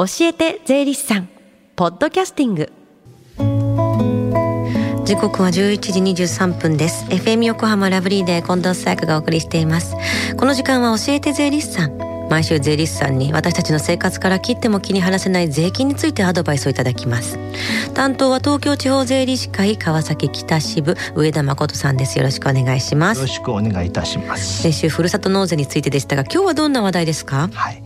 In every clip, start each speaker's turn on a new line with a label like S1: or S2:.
S1: 教えて税理士さん。ポッドキャスティング。
S2: 時刻は11時23分です。FM 横浜ラブリーで近藤紗友がお送りしています。この時間は教えて税理士さん。毎週税理士さんに私たちの生活から切っても気に話せない税金についてアドバイスをいただきます。担当は東京地方税理士会川崎北支部上田誠さんです。よろしくお願いします。
S3: よろしくお願いいたします。
S2: 先週ふるさと納税についてでしたが今日はどんな話題ですか？
S3: はい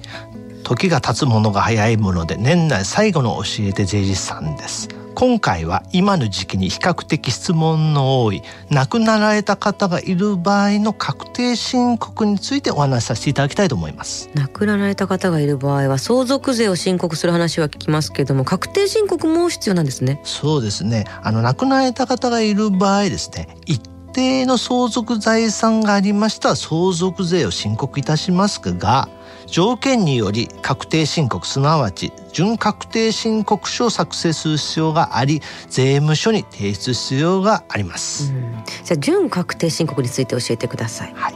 S3: 時が経つものが早いもので年内最後の教えて税理士さんです。今回は今の時期に比較的質問の多い亡くなられた方がいる場合の確定申告についてお話しさせていただきたいと思います。
S2: 亡くなられた方がいる場合は相続税を申告する話は聞きますけども確定申告も必要なんですね。
S3: そうですね。あの亡くなられた方がいる場合ですね一定の相続財産がありましたら相続税を申告いたしますが条件により確定申告すなわち準確定申告書を作成する必要があり税務署に提出必要があります、うん、
S2: じゃあ準確定申告について教えてください、
S3: はい、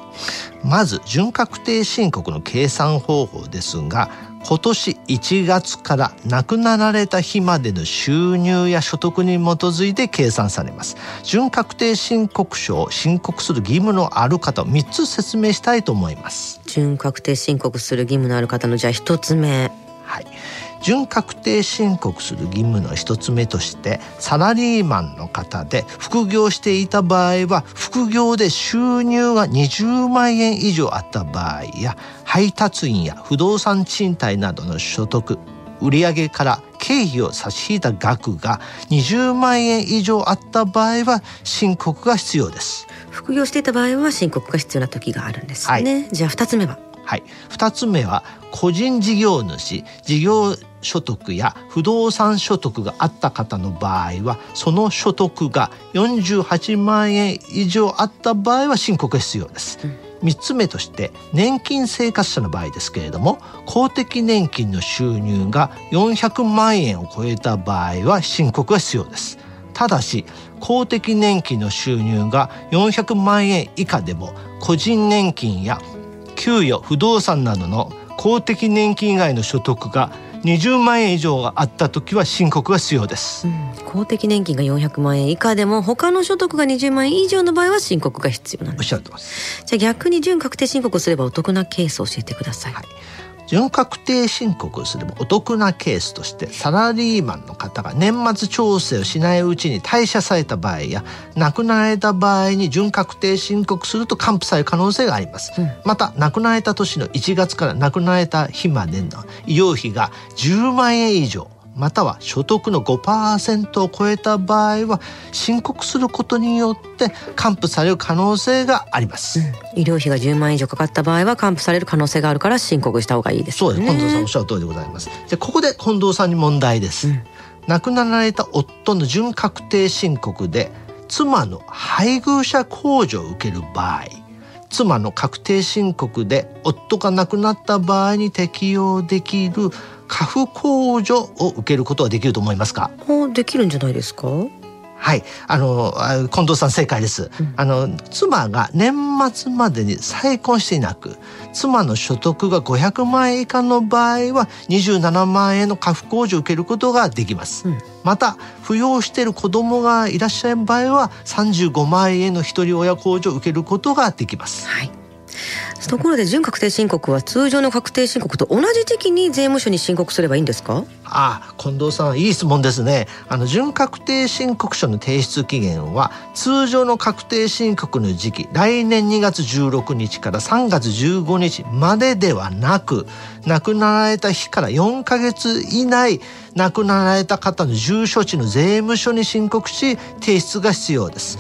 S3: まず準確定申告の計算方法ですが今年1月から亡くなられた日までの収入や所得に基づいて計算されます。準確定申告書を申告する義務のある方を3つ説明したいと思います。
S2: 準確定申告する義務のある方のじゃあ1つ目。
S3: はい準確定申告する義務の一つ目としてサラリーマンの方で副業していた場合は副業で収入が20万円以上あった場合や配達員や不動産賃貸などの所得売上から経費を差し引いた額が20万円以上あった場合は申告が必要です。
S2: 副業していた場合は申告が必要な時があるんですね、はい、じゃあ2つ目は？
S3: はい、2つ目は個人事業主事業所得や不動産所得があった方の場合はその所得が48万円以上あった場合は申告が必要です。うん3つ目として年金生活者の場合ですけれども公的年金の収入が400万円を超えた場合は申告が必要ですただし公的年金の収入が400万円以下でも個人年金や給与不動産などの公的年金以外の所得が20万円以上があった時は申告が必要です、うん、
S2: 公的年金が400万円以下でも他の所得が20万円以上の場合は申告が必要なんです。
S3: おっしゃってます。
S2: じゃあ逆に準確定申告すればお得なケースを教えてください、
S3: はい準確定申告すればお得なケースとしてサラリーマンの方が年末調整をしないうちに退社された場合や亡くなられた場合に準確定申告すると還付される可能性があります、うん、また亡くなられた年の1月から亡くなられた日までの医療費が10万円以上または所得の5%を超えた場合は申告することによって還付される可能性があります、うん、
S2: 医療費が10万円以上かかった場合は還付される可能性があるから申告した方がいいです、
S3: ね、そうです。近藤さんおっしゃる通りでございます。でここで近藤さんに問題です、うん、亡くなられた夫の準確定申告で妻の配偶者控除を受ける場合妻の確定申告で夫が亡くなった場合に適用できる過付控除を受けることはできると思いますか？
S2: できるんじゃないですか？
S3: はい、あの近藤さん正解です、うん、あの妻が年末までに再婚していなく妻の所得が500万円以下の場合は27万円の過付控除を受けることができます、うん、また扶養している子供がいらっしゃる場合は35万円の一人親控除を受けることができます、
S2: はいところで準確定申告は通常の確定申告と同じ時期に税務署に申告すればいいんですか？
S3: ああ近藤さんいい質問ですねあの準確定申告書の提出期限は通常の確定申告の時期来年2月16日から3月15日までではなく亡くなられた日から4ヶ月以内亡くなられた方の住所地の税務署に申告し提出が必要です。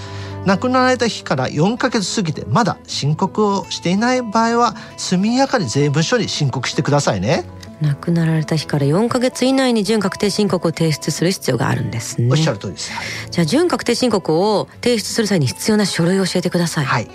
S3: 亡くなられた日から4ヶ月過ぎてまだ申告をしていない場合は速やかに税務署に申告してくださいね。
S2: 亡くなられた日から4ヶ月以内に準確定申告を提出する必要があるんですね。
S3: おっしゃる通りです、
S2: じゃあ準確定申告を提出する際に必要な書類を教えてください。
S3: はい。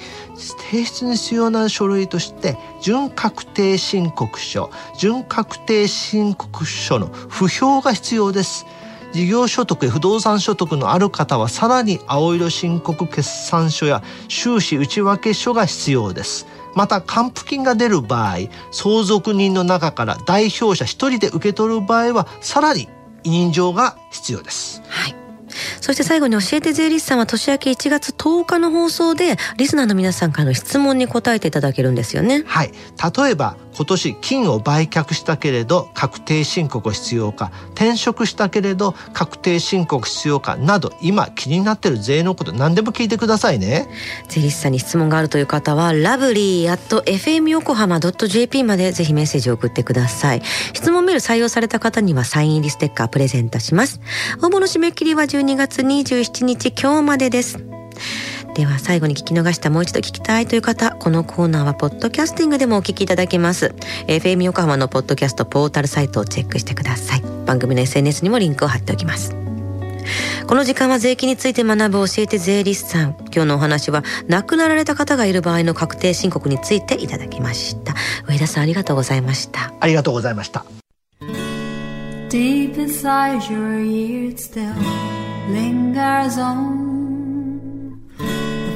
S3: 提出に必要な書類として準確定申告書準確定申告書の不評が必要です事業所得や不動産所得のある方はさらに青色申告決算書や収支内訳書が必要です。また還付金が出る場合相続人の中から代表者1人で受け取る場合はさらに委任状が必要です。
S2: はいそして最後に教えて税理士さんは年明け1月10日の放送でリスナーの皆さんからの質問に答えていただけるんですよね。
S3: はい。例えば今年金を売却したけれど確定申告必要か転職したけれど確定申告必要かなど今気になってる税のこと何でも聞いてくださいね。
S2: 税理士さんに質問があるという方はラブリー at fm 横浜 .jp までぜひメッセージを送ってください。質問メール採用された方にはサイン入りステッカープレゼントします。応募の締め切りは12月27日今日までです。では最後に聞き逃したもう一度聞きたいという方、このコーナーはポッドキャスティングでもお聞きいただけます。FM 横浜のポッドキャストポータルサイトをチェックしてください。番組の SNS にもリンクを貼っておきます。この時間は税金について学ぶ教えて税理士さん。今日のお話は亡くなられた方がいる場合の確定申告についていただきました。上田さんありがとうございました。
S3: ありがとうございました。
S4: Deep inside your ears still lingers on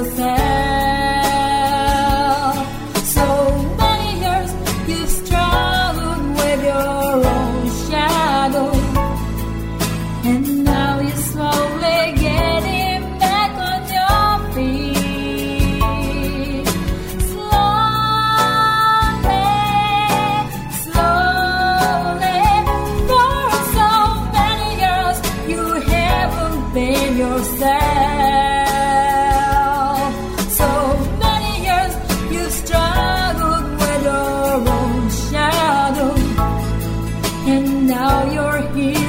S4: você. and now you're here.